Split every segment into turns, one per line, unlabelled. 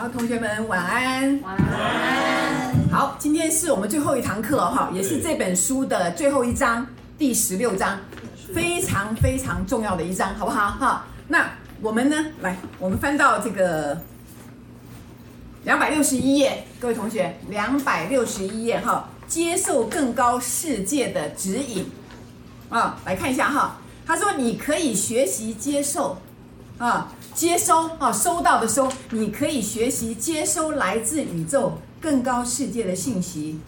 好，同学们晚安。
晚安。
好，今天是我们最后一堂课哈，也是这本书的最后一章，第十六章，非常非常重要的一章，好不好？哈，那我们呢，来，我们翻到这个两百六十一页，各位同学，两百六十一页哈，接受更高世界的指引啊，来看一下哈，他说你可以学习接受啊。接收啊，收到的收，你可以学习接收来自宇宙更高世界的信息，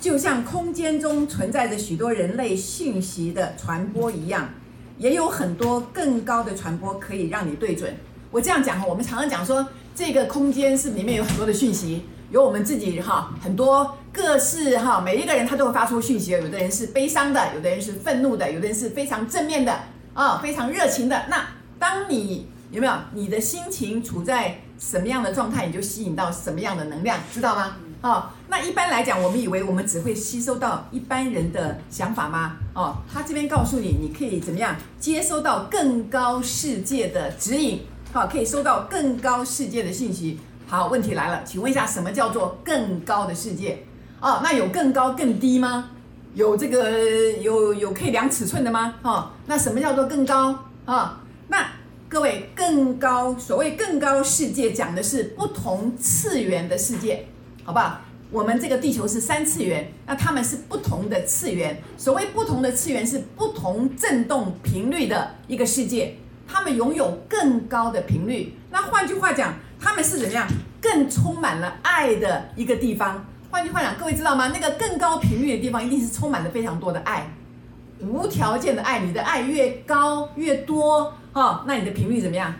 就像空间中存在着许多人类信息的传播一样，也有很多更高的传播可以让你对准。我这样讲哈，我们常常讲说，这个空间是里面有很多的讯息，有我们自己哈，很多各式哈，每一个人他都会发出讯息，有的人是悲伤的，有的人是愤怒的，有的人是非常正面的啊，非常热情的。那当你有没有你的心情处在什么样的状态，你就吸引到什么样的能量，知道吗？哦，那一般来讲，我们以为我们只会吸收到一般人的想法吗？哦，他这边告诉你，你可以怎么样接收到更高世界的指引，好，可以收到更高世界的信息。好，问题来了，请问一下，什么叫做更高的世界？哦，那有更高更低吗？有这个有有可以量尺寸的吗？哦，那什么叫做更高啊？那各位，更高，所谓更高世界，讲的是不同次元的世界，好不好？我们这个地球是三次元，那他们是不同的次元。所谓不同的次元，是不同振动频率的一个世界，他们拥有更高的频率。那换句话讲，他们是怎么样？更充满了爱的一个地方。换句话讲，各位知道吗？那个更高频率的地方，一定是充满了非常多的爱，无条件的爱。你的爱越高越多。哦，那你的频率怎么样？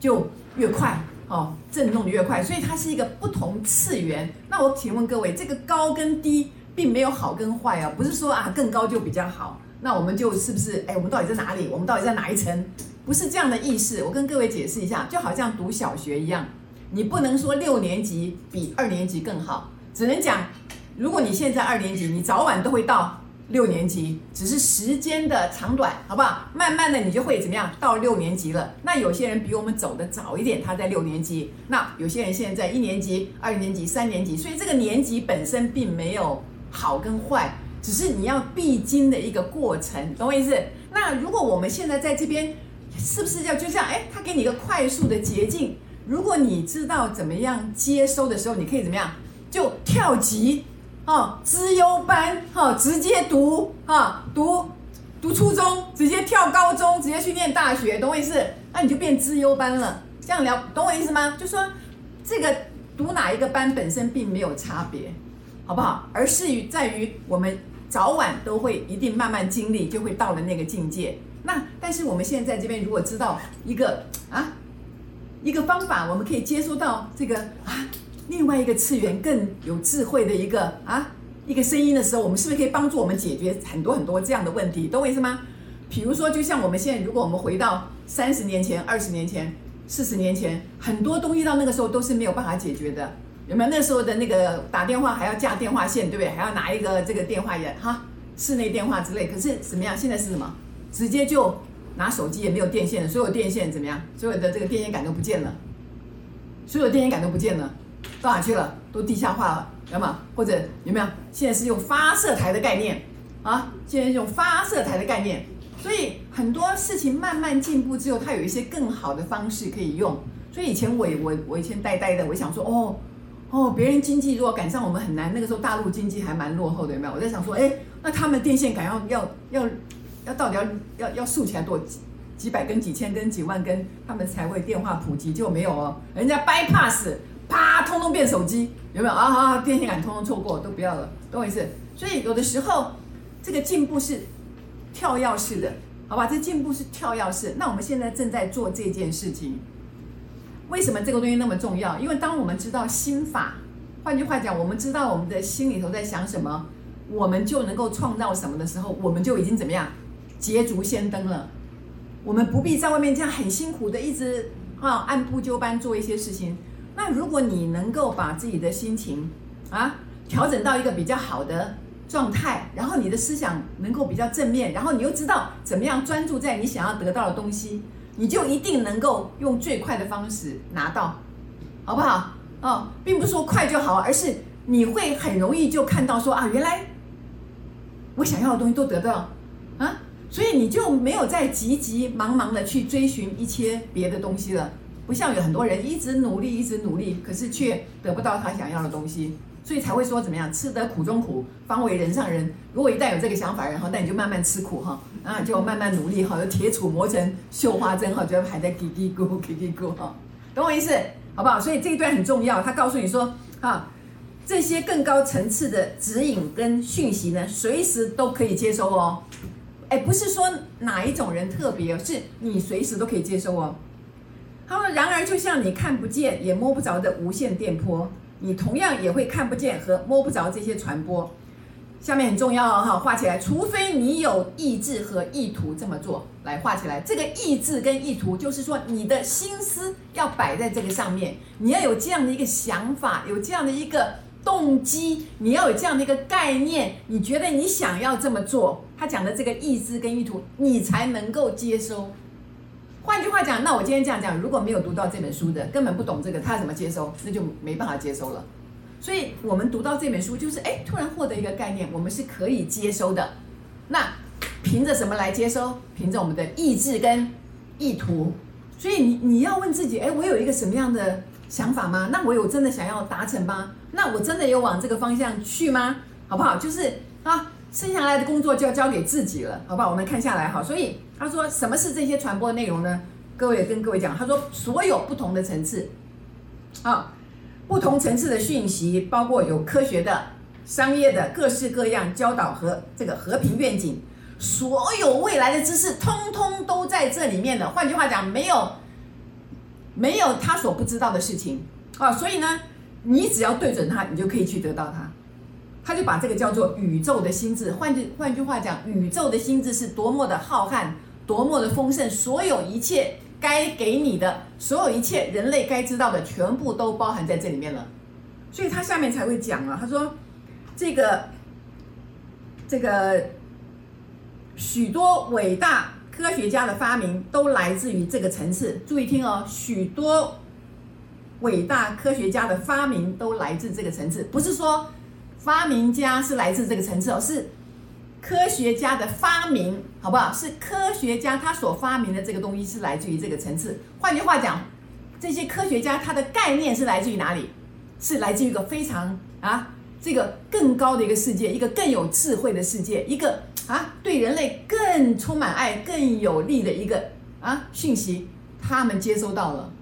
就越快哦，震动的越快，所以它是一个不同次元。那我请问各位，这个高跟低并没有好跟坏啊，不是说啊更高就比较好。那我们就是不是？哎，我们到底在哪里？我们到底在哪一层？不是这样的意思。我跟各位解释一下，就好像读小学一样，你不能说六年级比二年级更好，只能讲，如果你现在二年级，你早晚都会到。六年级只是时间的长短，好不好？慢慢的你就会怎么样？到六年级了。那有些人比我们走得早一点，他在六年级。那有些人现在在一年级、二年级、三年级，所以这个年级本身并没有好跟坏，只是你要必经的一个过程，懂我意思？那如果我们现在在这边，是不是要就像哎，他给你一个快速的捷径？如果你知道怎么样接收的时候，你可以怎么样？就跳级。哦，资优班，哈、哦，直接读，哈、哦，读读初中，直接跳高中，直接去念大学，懂我意思？那你就变资优班了。这样聊，懂我意思吗？就说这个读哪一个班本身并没有差别，好不好？而是于在于我们早晚都会一定慢慢经历，就会到了那个境界。那但是我们现在这边如果知道一个啊一个方法，我们可以接收到这个啊。另外一个次元更有智慧的一个啊一个声音的时候，我们是不是可以帮助我们解决很多很多这样的问题？懂我意思吗？比如说，就像我们现在，如果我们回到三十年前、二十年前、四十年前，很多东西到那个时候都是没有办法解决的。有没有那时候的那个打电话还要架电话线，对不对？还要拿一个这个电话也哈，室内电话之类。可是怎么样？现在是什么？直接就拿手机也没有电线，所有电线怎么样？所有的这个电线杆都不见了，所有电线杆都不见了。到哪去了？都地下化了，有吗？或者有没有？现在是用发射台的概念啊！现在是用发射台的概念，所以很多事情慢慢进步之后，它有一些更好的方式可以用。所以以前我我我以前呆呆的，我想说哦哦，别人经济如果赶上我们很难。那个时候大陆经济还蛮落后的，有没有？我在想说，哎，那他们电线杆要要要要到底要要要竖起来多几几百根、几千根、几万根，他们才会电话普及？就没有哦，人家 bypass。啪，通通变手机，有没有啊？啊，电线杆通通错过，都不要了，懂我意思？所以有的时候，这个进步是跳跃式的，好吧？这进步是跳跃式。那我们现在正在做这件事情，为什么这个东西那么重要？因为当我们知道心法，换句话讲，我们知道我们的心里头在想什么，我们就能够创造什么的时候，我们就已经怎么样，捷足先登了。我们不必在外面这样很辛苦的一直啊按部就班做一些事情。那如果你能够把自己的心情啊调整到一个比较好的状态，然后你的思想能够比较正面，然后你又知道怎么样专注在你想要得到的东西，你就一定能够用最快的方式拿到，好不好？哦，并不是说快就好，而是你会很容易就看到说啊，原来我想要的东西都得到啊，所以你就没有再急急忙忙的去追寻一些别的东西了。不像有很多人一直努力，一直努力，可是却得不到他想要的东西，所以才会说怎么样，吃得苦中苦，方为人上人。如果一旦有这个想法，然后那你就慢慢吃苦哈，啊，就慢慢努力哈，有铁杵磨成绣花针哈，就还在嘀嘀咕咕嘀嘀咕哈，懂我意思好不好？所以这一段很重要，他告诉你说啊，这些更高层次的指引跟讯息呢，随时都可以接收哦。哎，不是说哪一种人特别，是你随时都可以接收哦。他说：“然而，就像你看不见也摸不着的无线电波，你同样也会看不见和摸不着这些传播。下面很重要哈，画起来。除非你有意志和意图这么做，来画起来。这个意志跟意图，就是说你的心思要摆在这个上面，你要有这样的一个想法，有这样的一个动机，你要有这样的一个概念，你觉得你想要这么做，他讲的这个意志跟意图，你才能够接收。”换句话讲，那我今天这样讲，如果没有读到这本书的，根本不懂这个，他怎么接收？那就没办法接收了。所以，我们读到这本书，就是哎，突然获得一个概念，我们是可以接收的。那凭着什么来接收？凭着我们的意志跟意图。所以你你要问自己，哎，我有一个什么样的想法吗？那我有真的想要达成吗？那我真的有往这个方向去吗？好不好？就是啊。剩下来的工作就要交给自己了，好不好？我们看下来哈。所以他说，什么是这些传播内容呢？各位跟各位讲，他说，所有不同的层次，啊，不同层次的讯息，包括有科学的、商业的、各式各样教导和这个和平愿景，所有未来的知识，通通都在这里面的。换句话讲，没有没有他所不知道的事情啊。所以呢，你只要对准他，你就可以去得到他。他就把这个叫做宇宙的心智，换句换句话讲，宇宙的心智是多么的浩瀚，多么的丰盛，所有一切该给你的，所有一切人类该知道的，全部都包含在这里面了。所以他下面才会讲啊，他说，这个这个许多伟大科学家的发明都来自于这个层次，注意听哦，许多伟大科学家的发明都来自这个层次，不是说。发明家是来自这个层次哦，是科学家的发明，好不好？是科学家他所发明的这个东西是来自于这个层次。换句话讲，这些科学家他的概念是来自于哪里？是来自于一个非常啊，这个更高的一个世界，一个更有智慧的世界，一个啊对人类更充满爱、更有利的一个啊讯息，他们接收到了，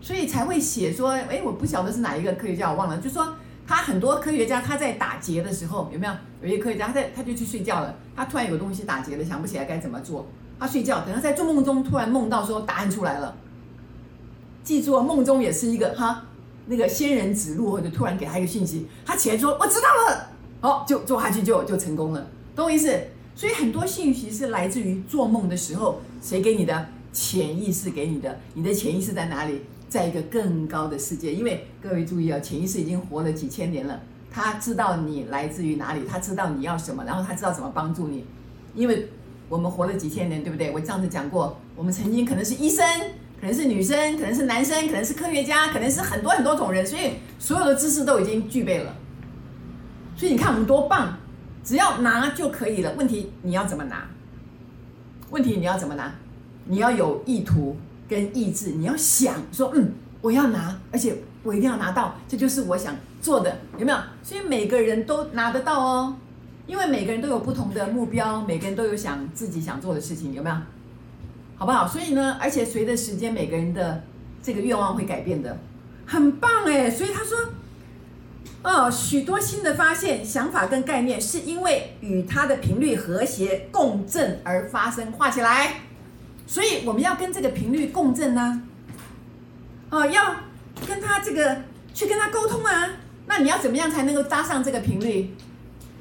所以才会写说，哎，我不晓得是哪一个科学家，我忘了，就说。他很多科学家，他在打结的时候有没有？有些科学家，他在他就去睡觉了。他突然有东西打结了，想不起来该怎么做。他睡觉，等他在做梦中突然梦到说答案出来了。记住，梦中也是一个哈，那个仙人指路或者突然给他一个信息，他起来说我知道了，哦，就做下去就就成功了，懂我意思？所以很多信息是来自于做梦的时候，谁给你的？潜意识给你的，你的潜意识在哪里？在一个更高的世界，因为各位注意啊，潜意识已经活了几千年了，他知道你来自于哪里，他知道你要什么，然后他知道怎么帮助你。因为我们活了几千年，对不对？我上次讲过，我们曾经可能是医生，可能是女生，可能是男生，可能是科学家，可能是很多很多种人，所以所有的知识都已经具备了。所以你看我们多棒，只要拿就可以了。问题你要怎么拿？问题你要怎么拿？你要有意图。跟意志，你要想说，嗯，我要拿，而且我一定要拿到，这就是我想做的，有没有？所以每个人都拿得到哦，因为每个人都有不同的目标，每个人都有想自己想做的事情，有没有？好不好？所以呢，而且随着时间，每个人的这个愿望会改变的，很棒哎。所以他说，哦，许多新的发现、想法跟概念，是因为与它的频率和谐共振而发生。画起来。所以我们要跟这个频率共振呢，哦，要跟他这个去跟他沟通啊。那你要怎么样才能够搭上这个频率？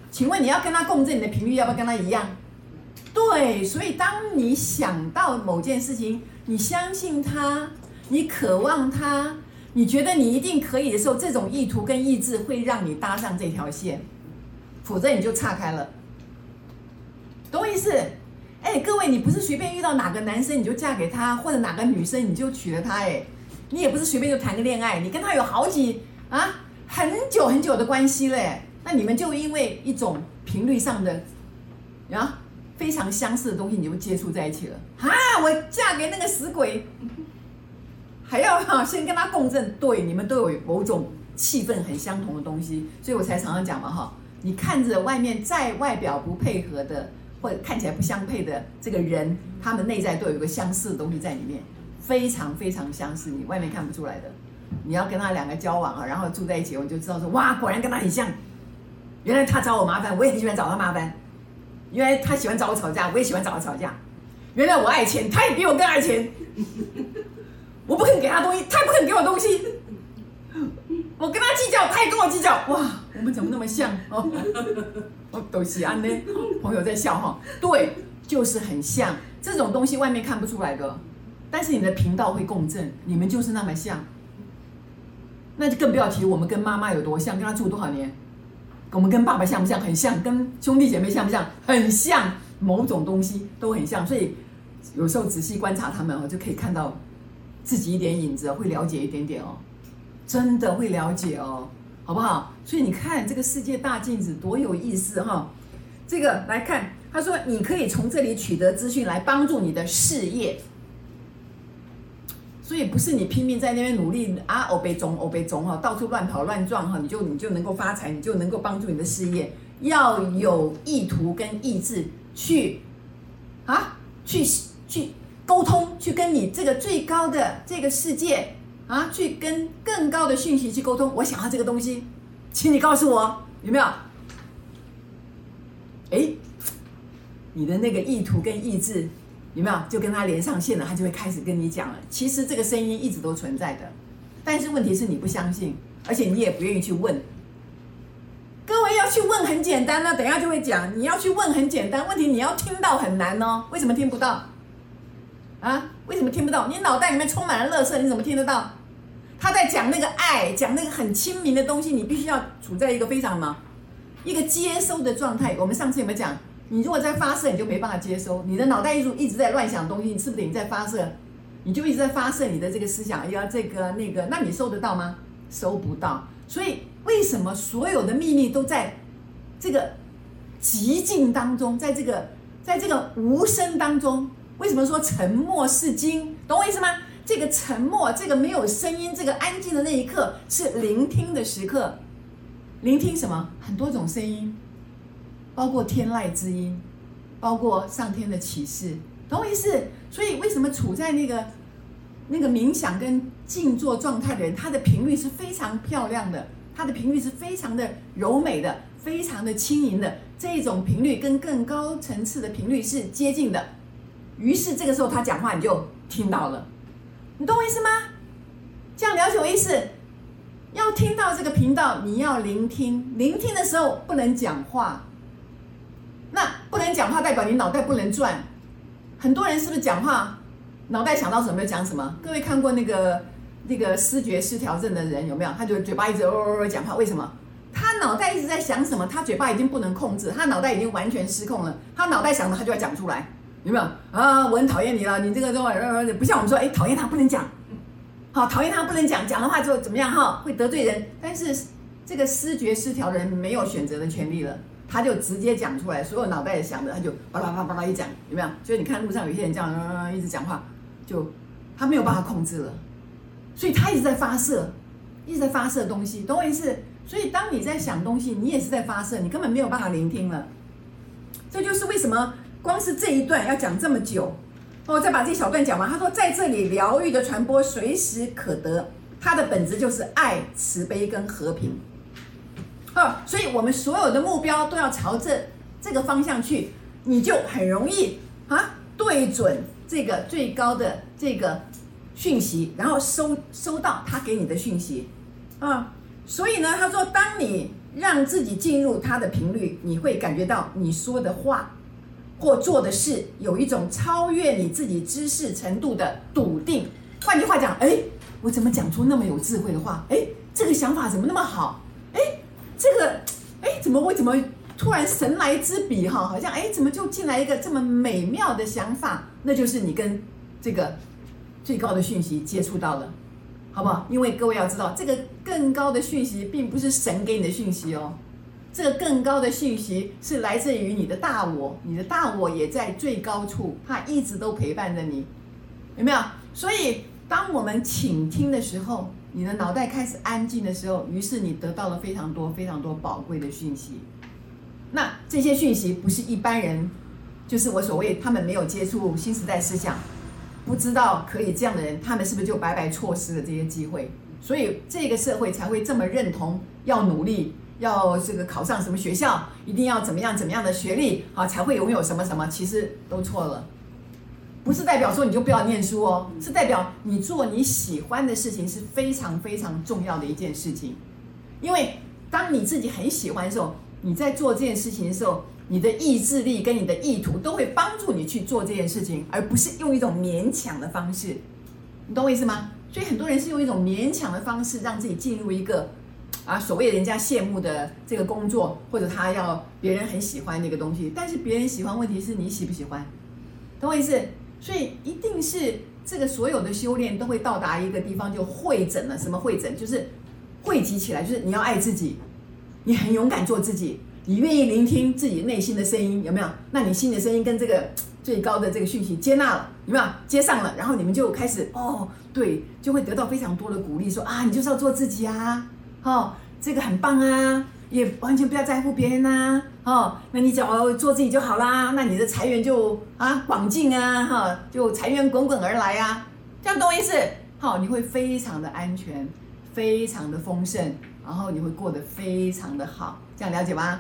请问你要跟他共振，你的频率要不要跟他一样？对，所以当你想到某件事情，你相信他，你渴望他，你觉得你一定可以的时候，这种意图跟意志会让你搭上这条线，否则你就岔开了。懂我意思？哎，各位，你不是随便遇到哪个男生你就嫁给他，或者哪个女生你就娶了他，哎，你也不是随便就谈个恋爱，你跟他有好几啊，很久很久的关系嘞，那你们就因为一种频率上的啊非常相似的东西，你就接触在一起了啊！我嫁给那个死鬼，还要哈先跟他共振，对，你们都有某种气氛很相同的东西，所以我才常常讲嘛哈，你看着外面再外表不配合的，或者看起来不相配的这个人，他们内在都有一个相似的东西在里面。非常非常相似，你外面看不出来的。你要跟他两个交往啊，然后住在一起，我就知道说，哇，果然跟他很像。原来他找我麻烦，我也很喜欢找他麻烦。原来他喜欢找我吵架，我也喜欢找他吵架。原来我爱钱，他也比我更爱钱。我不肯给他东西，他也不肯给我东西。我跟他计较，他也跟我计较。哇，我们怎么那么像？哦，我 都是安呢。朋友在笑哈，对，就是很像。这种东西外面看不出来的。但是你的频道会共振，你们就是那么像，那就更不要提我们跟妈妈有多像，跟她住多少年，我们跟爸爸像不像？很像，跟兄弟姐妹像不像？很像，某种东西都很像，所以有时候仔细观察他们哦，就可以看到自己一点影子，会了解一点点哦，真的会了解哦，好不好？所以你看这个世界大镜子多有意思哈，这个来看，他说你可以从这里取得资讯来帮助你的事业。所以不是你拼命在那边努力啊，欧北中欧北中哈，到处乱跑乱撞哈，你就你就能够发财，你就能够帮助你的事业。要有意图跟意志去啊，去去沟通，去跟你这个最高的这个世界啊，去跟更高的讯息去沟通。我想要这个东西，请你告诉我有没有？哎，你的那个意图跟意志。有没有就跟他连上线了？他就会开始跟你讲了。其实这个声音一直都存在的，但是问题是你不相信，而且你也不愿意去问。各位要去问很简单呢，等下就会讲。你要去问很简单，问题你要听到很难哦。为什么听不到？啊？为什么听不到？你脑袋里面充满了垃圾，你怎么听得到？他在讲那个爱，讲那个很亲民的东西，你必须要处在一个非常什么？一个接收的状态。我们上次有没有讲？你如果在发射，你就没办法接收。你的脑袋一直一直在乱想东西，你是不是你在发射？你就一直在发射你的这个思想，要这个那个，那你收得到吗？收不到。所以为什么所有的秘密都在这个寂静当中，在这个在这个无声当中？为什么说沉默是金？懂我意思吗？这个沉默，这个没有声音，这个安静的那一刻是聆听的时刻。聆听什么？很多种声音。包括天籁之音，包括上天的启示，懂我意思？所以为什么处在那个那个冥想跟静坐状态的人，他的频率是非常漂亮的，他的频率是非常的柔美的，非常的轻盈的，这种频率跟更高层次的频率是接近的。于是这个时候他讲话你就听到了，你懂我意思吗？这样了解我意思？要听到这个频道，你要聆听，聆听的时候不能讲话。那不能讲话，代表你脑袋不能转。很多人是不是讲话，脑袋想到什么就讲什么？各位看过那个那个思觉失调症的人有没有？他就嘴巴一直哦哦哦讲话，为什么？他脑袋一直在想什么？他嘴巴已经不能控制，他脑袋已经完全失控了。他脑袋想的，他就要讲出来，有没有？啊，我很讨厌你了，你这个都不像我们说，哎，讨厌他不能讲，好，讨厌他不能讲，讲的话就怎么样哈，会得罪人。但是这个失觉失调的人没有选择的权利了。他就直接讲出来，所有脑袋里想的，他就巴拉巴拉巴拉一讲，有没有？所以你看路上有些人这样、呃、一直讲话，就他没有办法控制了，所以他一直在发射，一直在发射东西，懂我意思？所以当你在想东西，你也是在发射，你根本没有办法聆听了。这就是为什么光是这一段要讲这么久。我再把这小段讲完。他说，在这里疗愈的传播随时可得，它的本质就是爱、慈悲跟和平。哦，所以我们所有的目标都要朝着这个方向去，你就很容易啊对准这个最高的这个讯息，然后收收到他给你的讯息啊。所以呢，他说，当你让自己进入他的频率，你会感觉到你说的话或做的事有一种超越你自己知识程度的笃定。换句话讲，哎，我怎么讲出那么有智慧的话？哎，这个想法怎么那么好？这个，哎，怎么会怎么突然神来之笔哈？好像哎，怎么就进来一个这么美妙的想法？那就是你跟这个最高的讯息接触到了，好不好？因为各位要知道，这个更高的讯息并不是神给你的讯息哦，这个更高的讯息是来自于你的大我，你的大我也在最高处，它一直都陪伴着你，有没有？所以当我们倾听的时候，你的脑袋开始安静的时候，于是你得到了非常多非常多宝贵的讯息。那这些讯息不是一般人，就是我所谓他们没有接触新时代思想，不知道可以这样的人，他们是不是就白白错失了这些机会？所以这个社会才会这么认同要努力，要这个考上什么学校，一定要怎么样怎么样的学历，好才会拥有什么什么？其实都错了，不是代表说你就不要念书哦，是代表你做你喜欢的事情是非常非常重要的一件事情，因为当你自己很喜欢的时候。你在做这件事情的时候，你的意志力跟你的意图都会帮助你去做这件事情，而不是用一种勉强的方式。你懂我意思吗？所以很多人是用一种勉强的方式让自己进入一个啊所谓人家羡慕的这个工作，或者他要别人很喜欢那个东西。但是别人喜欢，问题是你喜不喜欢？懂我意思？所以一定是这个所有的修炼都会到达一个地方，就汇整了。什么汇整？就是汇集起来，就是你要爱自己。你很勇敢做自己，你愿意聆听自己内心的声音，有没有？那你心的声音跟这个最高的这个讯息接纳了，有没有？接上了，然后你们就开始哦，对，就会得到非常多的鼓励，说啊，你就是要做自己啊，哦，这个很棒啊，也完全不要在乎别人呐，哦，那你只要做自己就好啦，那你的财源就啊广进啊，哈，就财源滚滚而来啊，这样懂我意思？好，你会非常的安全，非常的丰盛。然后你会过得非常的好，这样了解吗？